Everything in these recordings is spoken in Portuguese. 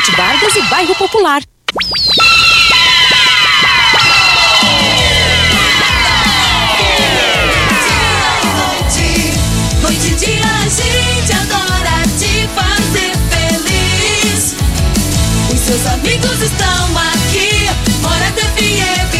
Presidente Vargas e Bairro Popular. Seus amigos estão aqui. Morada FM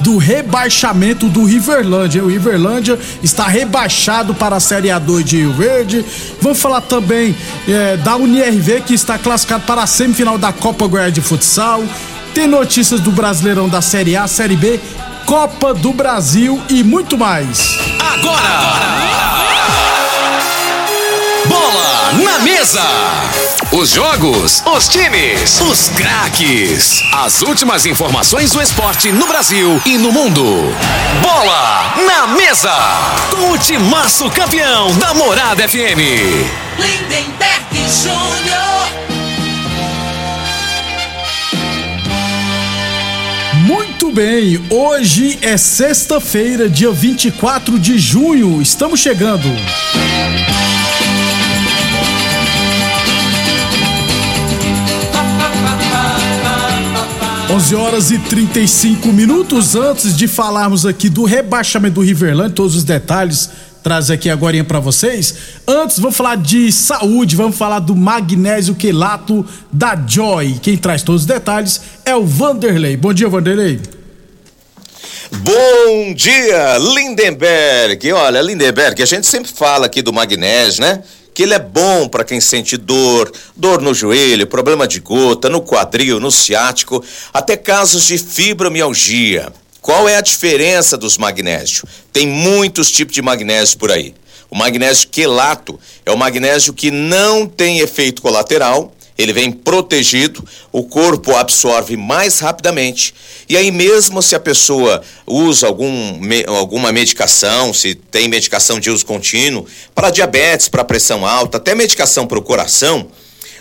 do rebaixamento do Riverlândia. O Riverlândia está rebaixado para a Série A2 de Rio Verde. Vamos falar também eh, da UniRV, que está classificado para a semifinal da Copa Goiás de Futsal. Tem notícias do Brasileirão da Série A, Série B, Copa do Brasil e muito mais. Bola na mesa. Os jogos, os times, os craques. As últimas informações do esporte no Brasil e no mundo. Bola na mesa. Com o timaço campeão da Morada FM. Lindenberg Júnior. Muito bem, hoje é sexta-feira, dia 24 de junho. Estamos chegando. 11 horas e 35 minutos antes de falarmos aqui do rebaixamento do Riverland, todos os detalhes trazer aqui agora para vocês. Antes, vamos falar de saúde, vamos falar do magnésio quelato da Joy. Quem traz todos os detalhes é o Vanderlei. Bom dia, Vanderlei. Bom dia, Lindenberg. Olha, Lindenberg, a gente sempre fala aqui do magnésio, né? Que ele é bom para quem sente dor, dor no joelho, problema de gota, no quadril, no ciático, até casos de fibromialgia. Qual é a diferença dos magnésios? Tem muitos tipos de magnésio por aí. O magnésio quelato é o magnésio que não tem efeito colateral, ele vem protegido, o corpo absorve mais rapidamente. E aí, mesmo se a pessoa usa algum, me- alguma medicação, se tem medicação de uso contínuo, para diabetes, para pressão alta, até medicação para o coração,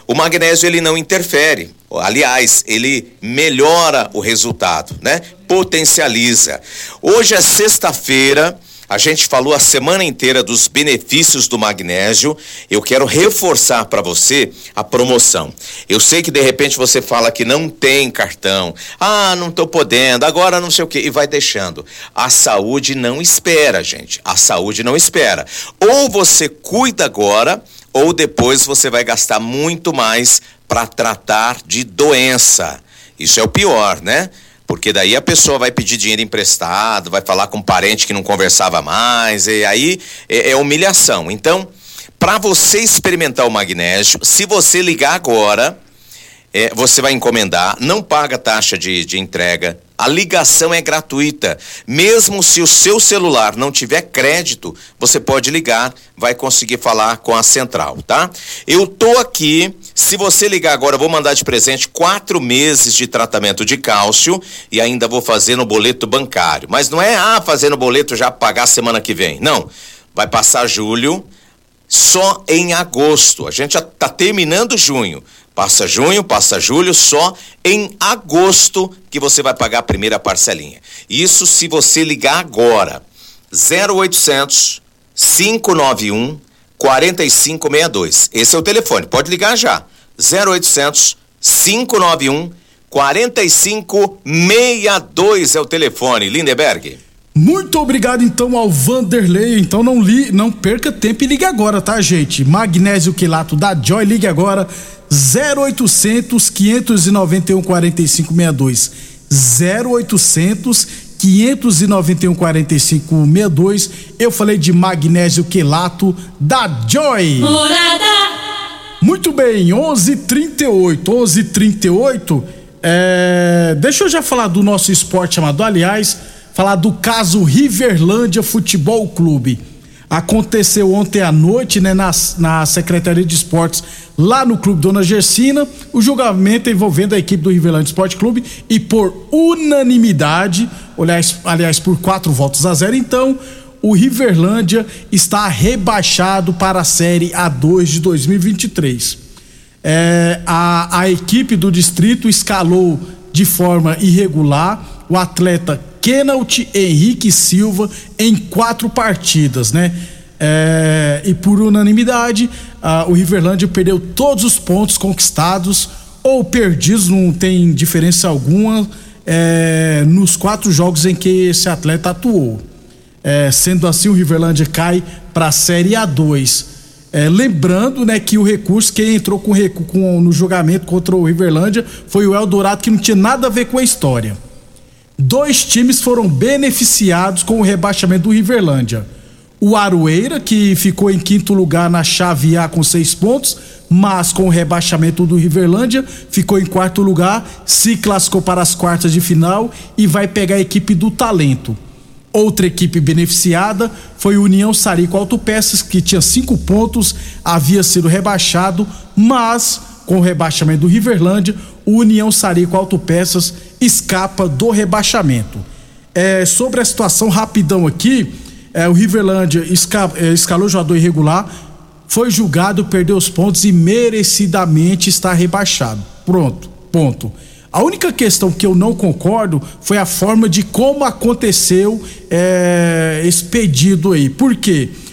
o magnésio ele não interfere. Aliás, ele melhora o resultado, né? Potencializa. Hoje é sexta-feira. A gente falou a semana inteira dos benefícios do magnésio. Eu quero reforçar para você a promoção. Eu sei que de repente você fala que não tem cartão. Ah, não estou podendo, agora não sei o quê. E vai deixando. A saúde não espera, gente. A saúde não espera. Ou você cuida agora, ou depois você vai gastar muito mais para tratar de doença. Isso é o pior, né? Porque daí a pessoa vai pedir dinheiro emprestado, vai falar com um parente que não conversava mais, e aí é, é humilhação. Então, para você experimentar o magnésio, se você ligar agora, é, você vai encomendar, não paga taxa de, de entrega, a ligação é gratuita. Mesmo se o seu celular não tiver crédito, você pode ligar, vai conseguir falar com a central, tá? Eu tô aqui. Se você ligar agora, eu vou mandar de presente quatro meses de tratamento de cálcio e ainda vou fazer no boleto bancário. Mas não é, ah, fazer no boleto já pagar semana que vem. Não. vai passar julho só em agosto. A gente já está terminando junho. Passa junho, passa julho, só em agosto que você vai pagar a primeira parcelinha. Isso se você ligar agora. 0800 591 4562. Esse é o telefone, pode ligar já. 0800 591 4562 é o telefone. Lindeberg. Muito obrigado então ao Vanderlei. Então não li, não perca tempo e ligue agora, tá, gente? Magnésio quilato da Joy, ligue agora 0800 591 4562. 0800 591 4562. Eu falei de magnésio quelato da Joy. Morada. Muito bem, 11:38, 11:38. É, deixa eu já falar do nosso esporte amador, aliás, falar do caso Riverlândia Futebol Clube. Aconteceu ontem à noite, né, na, na Secretaria de Esportes, lá no Clube Dona Gersina, o julgamento envolvendo a equipe do Riverlândia Esporte Clube e por unanimidade, aliás, aliás por quatro votos a zero, então, o Riverlândia está rebaixado para a Série A2 de 2023. É, a, a equipe do distrito escalou de forma irregular o atleta Kenalt Henrique Silva em quatro partidas, né? É, e por unanimidade, o Riverlândia perdeu todos os pontos conquistados ou perdidos, não tem diferença alguma, é, nos quatro jogos em que esse atleta atuou. É, sendo assim, o Riverlândia cai para a Série A2. É, lembrando né, que o recurso, quem entrou com, com, no julgamento contra o Riverlândia foi o Eldorado, que não tinha nada a ver com a história dois times foram beneficiados com o rebaixamento do Riverlândia. O Aroeira, que ficou em quinto lugar na chave A com seis pontos, mas com o rebaixamento do Riverlândia, ficou em quarto lugar, se classificou para as quartas de final e vai pegar a equipe do Talento. Outra equipe beneficiada foi o União Sarico Autopeças, que tinha cinco pontos, havia sido rebaixado, mas com o rebaixamento do Riverlândia, o União Sarico Autopeças escapa do rebaixamento. É, sobre a situação rapidão aqui, é, o Riverlândia esca, é, escalou jogador irregular, foi julgado, perdeu os pontos e merecidamente está rebaixado. Pronto, ponto. A única questão que eu não concordo foi a forma de como aconteceu é, esse pedido aí. Por quê? porque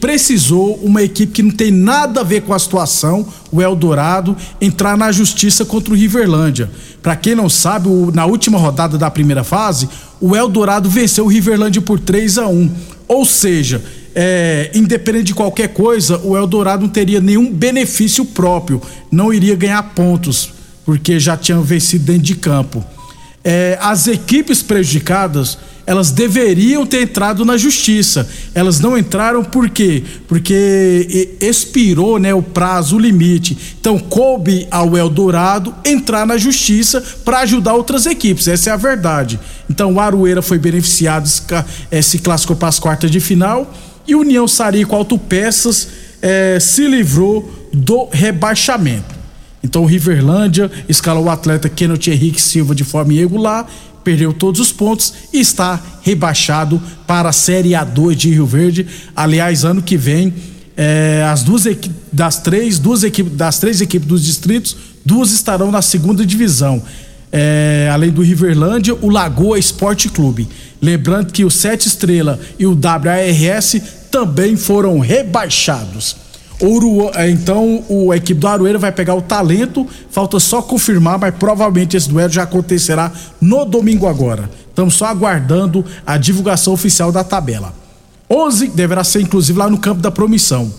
precisou uma equipe que não tem nada a ver com a situação, o Eldorado, entrar na justiça contra o Riverlândia. Para quem não sabe, na última rodada da primeira fase, o Eldorado venceu o Riverlândia por 3 a 1 Ou seja, é, independente de qualquer coisa, o Eldorado não teria nenhum benefício próprio, não iria ganhar pontos, porque já tinham vencido dentro de campo. É, as equipes prejudicadas elas deveriam ter entrado na justiça. Elas não entraram por quê? Porque expirou né, o prazo, o limite. Então, coube ao Eldorado entrar na justiça para ajudar outras equipes. Essa é a verdade. Então, o Arueira foi beneficiado, eh, se classificou para as quartas de final. E União Sarico Autopeças é, se livrou do rebaixamento. Então o Riverlândia escalou o atleta Kenneth Henrique Silva de forma irregular perdeu todos os pontos e está rebaixado para a Série A2 de Rio Verde. Aliás, ano que vem, é, as duas das três, duas equipes, das três equipes dos distritos, duas estarão na segunda divisão. É, além do Riverlândia, o Lagoa Esporte Clube. Lembrando que o Sete Estrela e o WARS também foram rebaixados. É, então o, equipe do Aroeira vai pegar o talento, falta só confirmar, mas provavelmente esse duelo já acontecerá no domingo agora. Estamos só aguardando a divulgação oficial da tabela. 11 deverá ser inclusive lá no campo da promissão.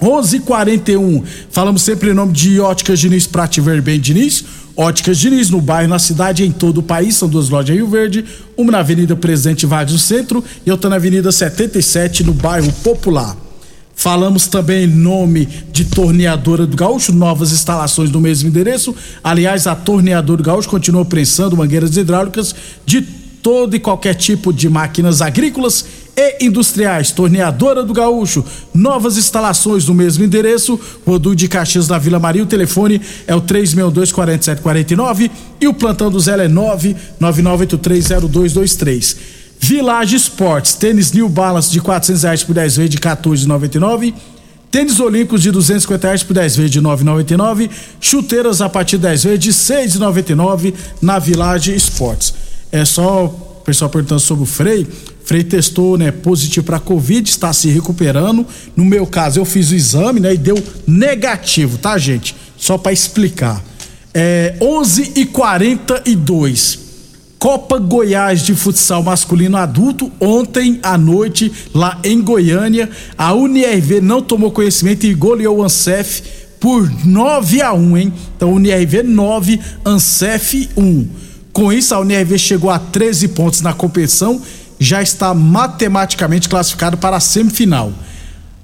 11:41. Falamos sempre em nome de Óticas Diniz para te ver bem Diniz. Óticas Diniz no bairro, na cidade, em todo o país. São duas lojas em Rio Verde, uma na Avenida Presidente Vargas no centro e outra na Avenida 77 no bairro Popular. Falamos também em nome de Torneadora do Gaúcho, novas instalações no mesmo endereço. Aliás, a Torneadora do Gaúcho continua prensando mangueiras hidráulicas de todo e qualquer tipo de máquinas agrícolas e industriais. Torneadora do Gaúcho, novas instalações no mesmo endereço. Rodu de Caxias da Vila Maria. O telefone é o 362-4749 e o plantão do Zé é 999830223. Village Esportes, tênis New Balance de 400 reais por 10 vezes de 14,99. Tênis Olímpicos de 250 reais por 10 vezes de 9,99. Chuteiras a partir de 10 vezes de 6,99 na Village Esportes. É só o pessoal perguntando sobre o Frei. Frei testou, né, positivo para Covid, está se recuperando. No meu caso, eu fiz o exame, né, e deu negativo, tá, gente? Só para explicar. É 11 e 42 Copa Goiás de futsal masculino adulto ontem à noite lá em Goiânia. A UNIRV não tomou conhecimento e goleou o Ancef por 9 a 1, hein? Então UNIRV 9, Ancef 1. Com isso a UNIRV chegou a 13 pontos na competição, já está matematicamente classificado para a semifinal.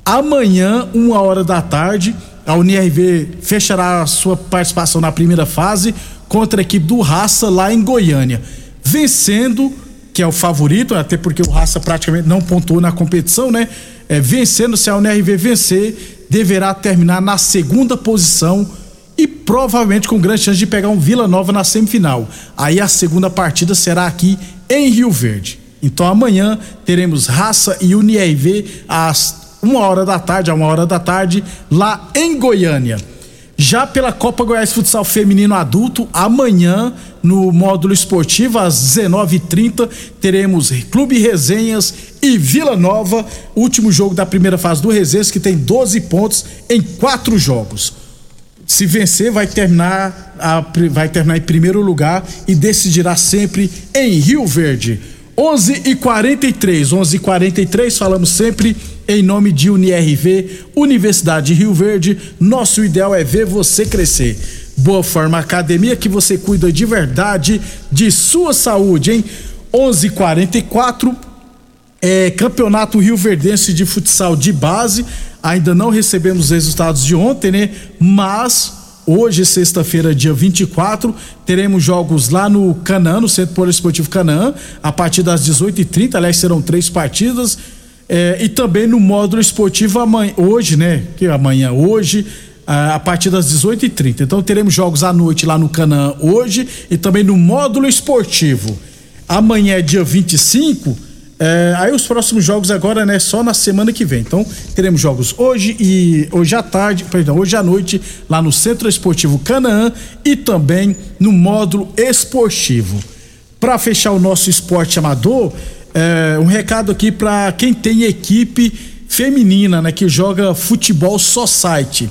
Amanhã, uma hora da tarde, a UNIRV fechará a sua participação na primeira fase contra a equipe do Raça lá em Goiânia vencendo, que é o favorito, até porque o Raça praticamente não pontuou na competição, né? É, vencendo, se a UNRV vencer, deverá terminar na segunda posição e provavelmente com grande chance de pegar um Vila Nova na semifinal. Aí a segunda partida será aqui em Rio Verde. Então amanhã teremos Raça e UNIRV às uma hora da tarde, a uma hora da tarde, lá em Goiânia. Já pela Copa Goiás Futsal Feminino Adulto, amanhã, no módulo esportivo, às 19h30, teremos Clube Resenhas e Vila Nova, último jogo da primeira fase do Resenhas, que tem 12 pontos em quatro jogos. Se vencer, vai terminar, a, vai terminar em primeiro lugar e decidirá sempre em Rio Verde. 11 e 43 11 e 43 falamos sempre em nome de UniRV, Universidade de Rio Verde. Nosso ideal é ver você crescer. Boa Forma Academia que você cuida de verdade de sua saúde, hein? 11 e 44 é, Campeonato Rio Verdense de Futsal de Base. Ainda não recebemos os resultados de ontem, né? Mas Hoje, sexta-feira, dia 24, teremos jogos lá no Canaã, no Centro Poliesportivo Canaã, a partir das 18h30. Aliás, serão três partidas. É, e também no módulo esportivo amanhã, hoje, né? Que amanhã, hoje, a partir das 18h30. Então teremos jogos à noite lá no Canaã hoje e também no módulo esportivo. Amanhã é dia 25 é, aí os próximos jogos agora, né, só na semana que vem. Então, teremos jogos hoje e hoje à tarde, perdão, hoje à noite, lá no Centro Esportivo Canaã e também no módulo esportivo. Para fechar o nosso esporte amador, é, um recado aqui para quem tem equipe feminina, né, que joga futebol society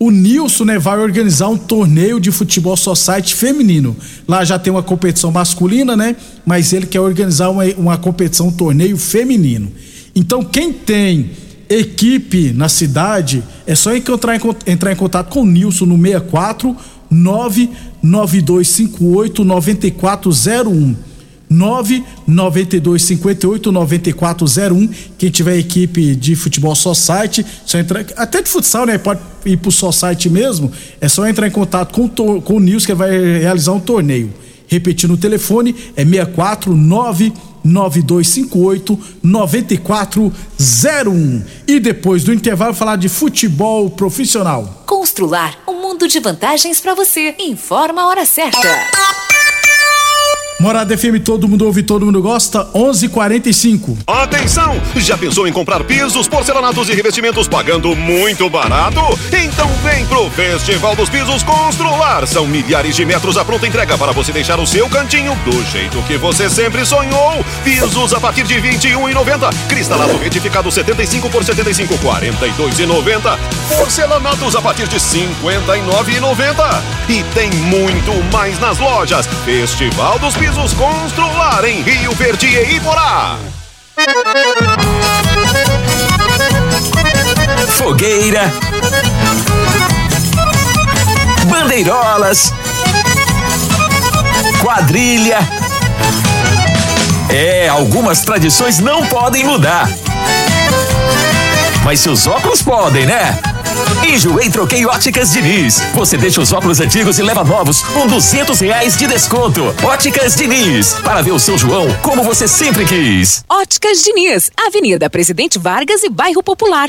o Nilson né, vai organizar um torneio de futebol society feminino. Lá já tem uma competição masculina, né? Mas ele quer organizar uma, uma competição, um torneio feminino. Então, quem tem equipe na cidade, é só encontrar, entrar em contato com o Nilson no 64 99258 9401. 992 58 9401. Quem tiver equipe de futebol Society, só entrar, até de futsal, né? Pode ir pro Society mesmo. É só entrar em contato com, com o Nils que vai realizar um torneio. Repetindo o telefone, é 649 9258 9401. E depois do intervalo falar de futebol profissional. Constrular um mundo de vantagens para você. Informa a hora certa. Morada FM, todo mundo ouve, todo mundo gosta, 11:45. Atenção! Já pensou em comprar pisos, porcelanatos e revestimentos pagando muito barato? Então vem pro Festival dos Pisos Constrular. São milhares de metros à pronta entrega para você deixar o seu cantinho do jeito que você sempre sonhou. Pisos a partir de 21,90. Cristalado retificado 75 por 75, 42,90. Porcelanatos a partir de 59,90. E tem muito mais nas lojas. Festival dos Pisos Pisos Constrular em Rio Verde e Iporá. Fogueira. Bandeirolas. Quadrilha. É, algumas tradições não podem mudar. Mas seus óculos podem, né? Enjoei Troquei Óticas Diniz. Você deixa os óculos antigos e leva novos com duzentos reais de desconto. Óticas Diniz. Para ver o seu João como você sempre quis. Óticas Diniz. Avenida Presidente Vargas e Bairro Popular.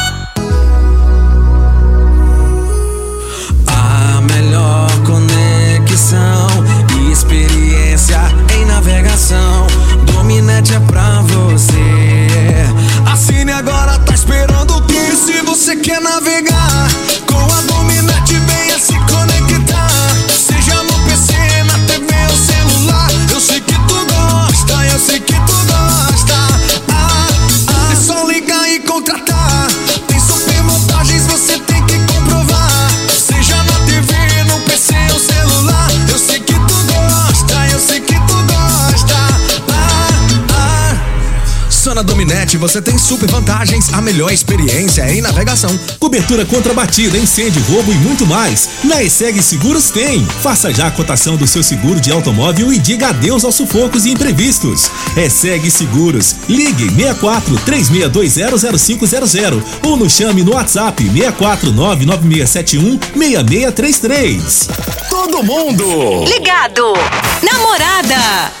Vantagens, a melhor experiência em navegação. Cobertura contra batida, incêndio, roubo e muito mais. Na ESEG Seguros tem. Faça já a cotação do seu seguro de automóvel e diga adeus aos sufocos e imprevistos. ESEG Seguros. Ligue 64 36200500 ou nos chame no WhatsApp 64 99671 6633. Todo mundo! Ligado! Namorada!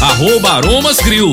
arroba Aromas Grill.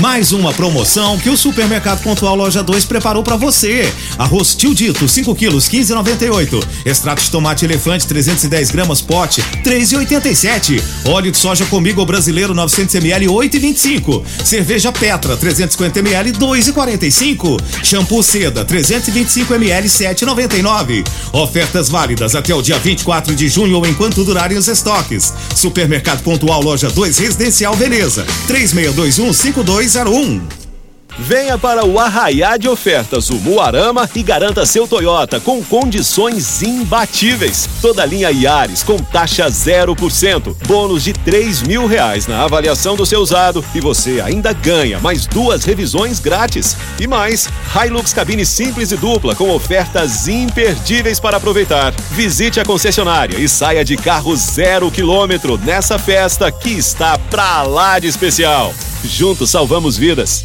Mais uma promoção que o Supermercado Pontual Loja 2 preparou para você. Arroz Tio Dito, 5 quilos, 15,98. Extrato de tomate elefante, 310 gramas, pote, 3,87. Óleo de soja comigo brasileiro, 900 ml, 8,25. Cerveja Petra, 350 ml, 2,45. Shampoo Seda, 325 ml, 7,99. Ofertas válidas até o dia 24 de junho ou enquanto durarem os estoques. Supermercado Pontual Loja 2 Residencial Veneza, 3621 52 0201. Venha para o Arraiá de Ofertas, o Muarama e garanta seu Toyota com condições imbatíveis. Toda linha Yaris com taxa 0%, bônus de 3 mil reais na avaliação do seu usado e você ainda ganha mais duas revisões grátis. E mais, Hilux cabine simples e dupla com ofertas imperdíveis para aproveitar. Visite a concessionária e saia de carro zero quilômetro nessa festa que está pra lá de especial. Juntos salvamos vidas.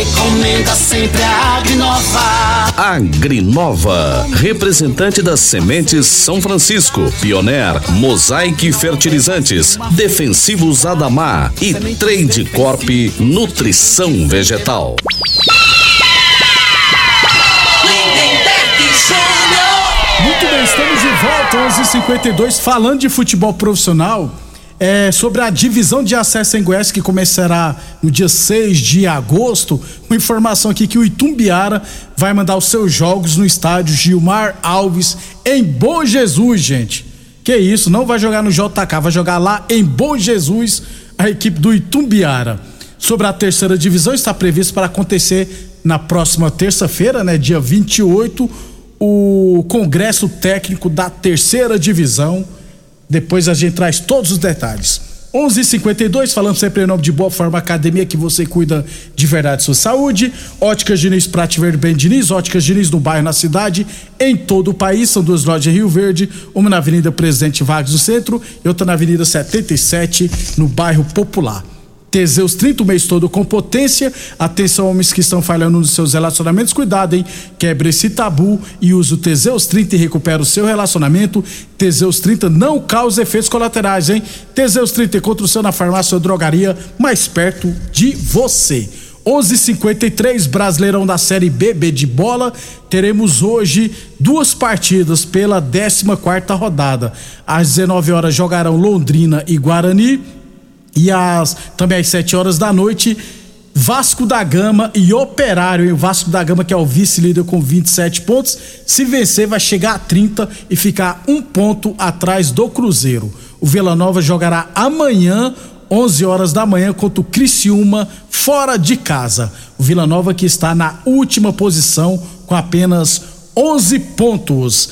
recomenda sempre a Agrinova. Agrinova, representante das sementes São Francisco, Pioneer, Mosaic Fertilizantes, Defensivos Adamar e Trade Corp Nutrição Vegetal. Muito bem, estamos de volta, 11h52, falando de futebol profissional. É, sobre a divisão de acesso em Goiás que começará no dia 6 de agosto. Uma informação aqui que o Itumbiara vai mandar os seus jogos no estádio Gilmar Alves em Bom Jesus, gente. Que isso, não vai jogar no JK, vai jogar lá em Bom Jesus, a equipe do Itumbiara. Sobre a terceira divisão, está previsto para acontecer na próxima terça-feira, né, dia 28, o congresso técnico da terceira divisão depois a gente traz todos os detalhes. 11:52 falando sempre em nome de Boa Forma Academia que você cuida de verdade sua saúde. Óticas Diniz Prate Verde Bem Diniz, Óticas Diniz no bairro, na cidade, em todo o país. São duas lojas em Rio Verde, uma na Avenida Presidente Vargas do Centro e outra na Avenida 77 no bairro Popular. Teseus 30 o mês todo com potência. Atenção, homens que estão falhando nos seus relacionamentos, cuidado, hein? Quebre esse tabu e use o Teseus 30 e recupera o seu relacionamento. Teseus 30 não causa efeitos colaterais, hein? Teseus 30 encontra o seu na farmácia ou drogaria mais perto de você. 11:53 Brasileirão da Série B, B de bola. Teremos hoje duas partidas pela 14 quarta rodada. Às 19 horas jogarão Londrina e Guarani e às, também às 7 horas da noite, Vasco da Gama e Operário, hein? O Vasco da Gama, que é o vice-líder com 27 pontos. Se vencer, vai chegar a 30 e ficar um ponto atrás do Cruzeiro. O Vila Nova jogará amanhã, 11 horas da manhã, contra o Criciúma, fora de casa. O Vila Nova que está na última posição com apenas 11 pontos.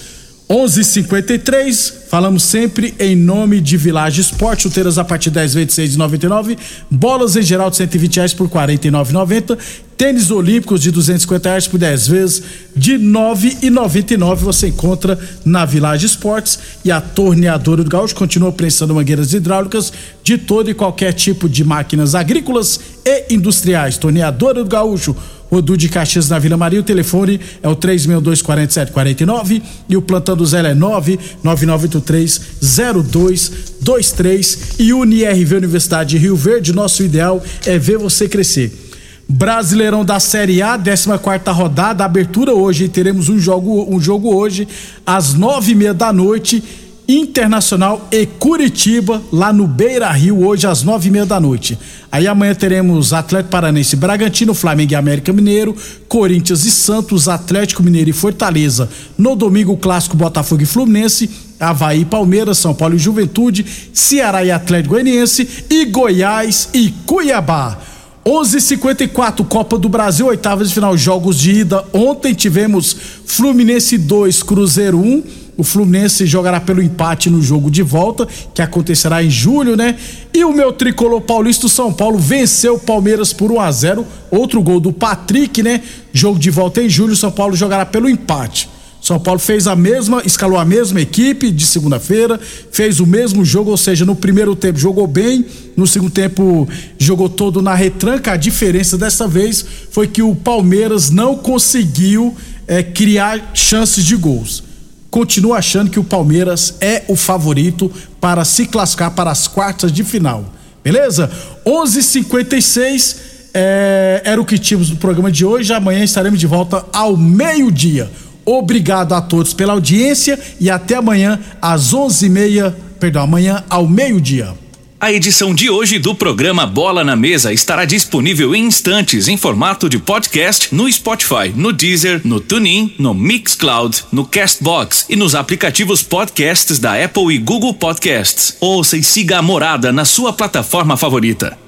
11:53 falamos sempre em nome de Village Esporte, chuteiras a partir de 10 vezes de 6,99, bolas em geral de 120 reais por 49,90, tênis olímpicos de 250 reais por 10 vezes de 9,99 você encontra na Village Esportes e a torneadora do Gaúcho continua prensando mangueiras hidráulicas de todo e qualquer tipo de máquinas agrícolas e industriais. Torneadora do Gaúcho Rodu de Caxias na Vila Maria. O telefone é o 3624749 e o plantão do Zé é 999830223 e UniRV Universidade de Rio Verde. Nosso ideal é ver você crescer. Brasileirão da Série A, 14 quarta rodada, abertura hoje. Teremos um jogo, um jogo hoje às nove e meia da noite Internacional e Curitiba, lá no Beira Rio, hoje às nove e meia da noite. Aí amanhã teremos Atlético Paranense Bragantino, Flamengo e América Mineiro, Corinthians e Santos, Atlético Mineiro e Fortaleza. No domingo, clássico Botafogo e Fluminense, Havaí, Palmeiras, São Paulo e Juventude, Ceará e Atlético Goianiense e Goiás e Cuiabá. 11:54 Copa do Brasil, oitavas de final, jogos de ida. Ontem tivemos Fluminense 2, Cruzeiro 1. O Fluminense jogará pelo empate no jogo de volta, que acontecerá em julho, né? E o meu tricolor paulista o São Paulo venceu o Palmeiras por 1 a 0 Outro gol do Patrick, né? Jogo de volta em julho, o São Paulo jogará pelo empate. São Paulo fez a mesma, escalou a mesma equipe de segunda-feira, fez o mesmo jogo, ou seja, no primeiro tempo jogou bem, no segundo tempo jogou todo na retranca. A diferença dessa vez foi que o Palmeiras não conseguiu é, criar chances de gols continuo achando que o Palmeiras é o favorito para se classificar para as quartas de final. Beleza? 11:56 é, era o que tínhamos no programa de hoje. Amanhã estaremos de volta ao meio-dia. Obrigado a todos pela audiência e até amanhã às 11:30, perdão, amanhã ao meio-dia. A edição de hoje do programa Bola na Mesa estará disponível em instantes em formato de podcast no Spotify, no Deezer, no TuneIn, no Mixcloud, no Castbox e nos aplicativos podcasts da Apple e Google Podcasts. Ouça e siga a Morada na sua plataforma favorita.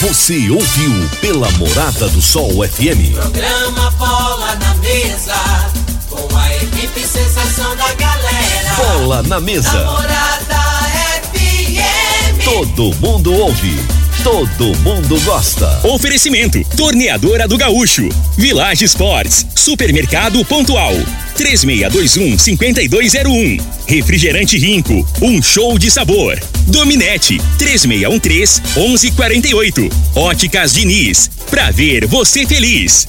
Você ouviu pela Morada do Sol FM. Programa Bola na Mesa, com a equipe sensação da galera. Bola na Mesa. Namorada FM. Todo mundo ouve. Todo mundo gosta. Oferecimento: Torneadora do Gaúcho, Village Sports, Supermercado Pontual, 3621-5201. Refrigerante Rinco, um show de sabor. Dominete, 3613-1148. Óticas Diniz, pra ver você feliz.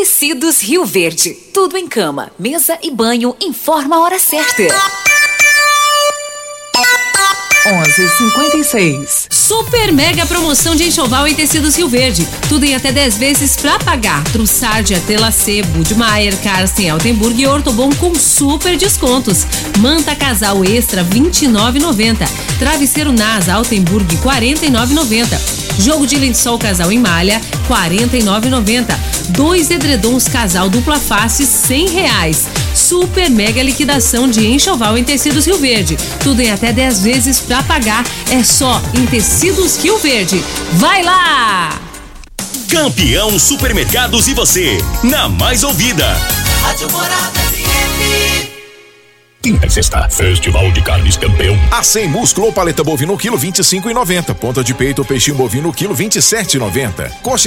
Tecidos Rio Verde. Tudo em cama, mesa e banho. Informa a hora certa. 11:56. Super mega promoção de enxoval em tecidos Rio Verde. Tudo em até 10 vezes pra pagar. Trussardia, Telacê, Budmeier, Carsten, Altenburg e Ortobon com super descontos. Manta casal extra 29,90. Travesseiro Nas Altenburg 49,90. Jogo de lençol casal em malha 49,90. Dois edredons casal dupla face 100 reais. Super mega liquidação de enxoval em tecidos Rio Verde. Tudo em até 10 vezes pra pagar. É só em tecidos Rio Verde. Vai lá! Campeão Supermercados e você, na mais ouvida. Rádio Morada FM. Quinta e sexta, Festival de Carnes Campeão. A 100 músculo ou paleta bovino quilo 25,90. Ponta de peito ou peixinho bovino quilo 27,90. Coxa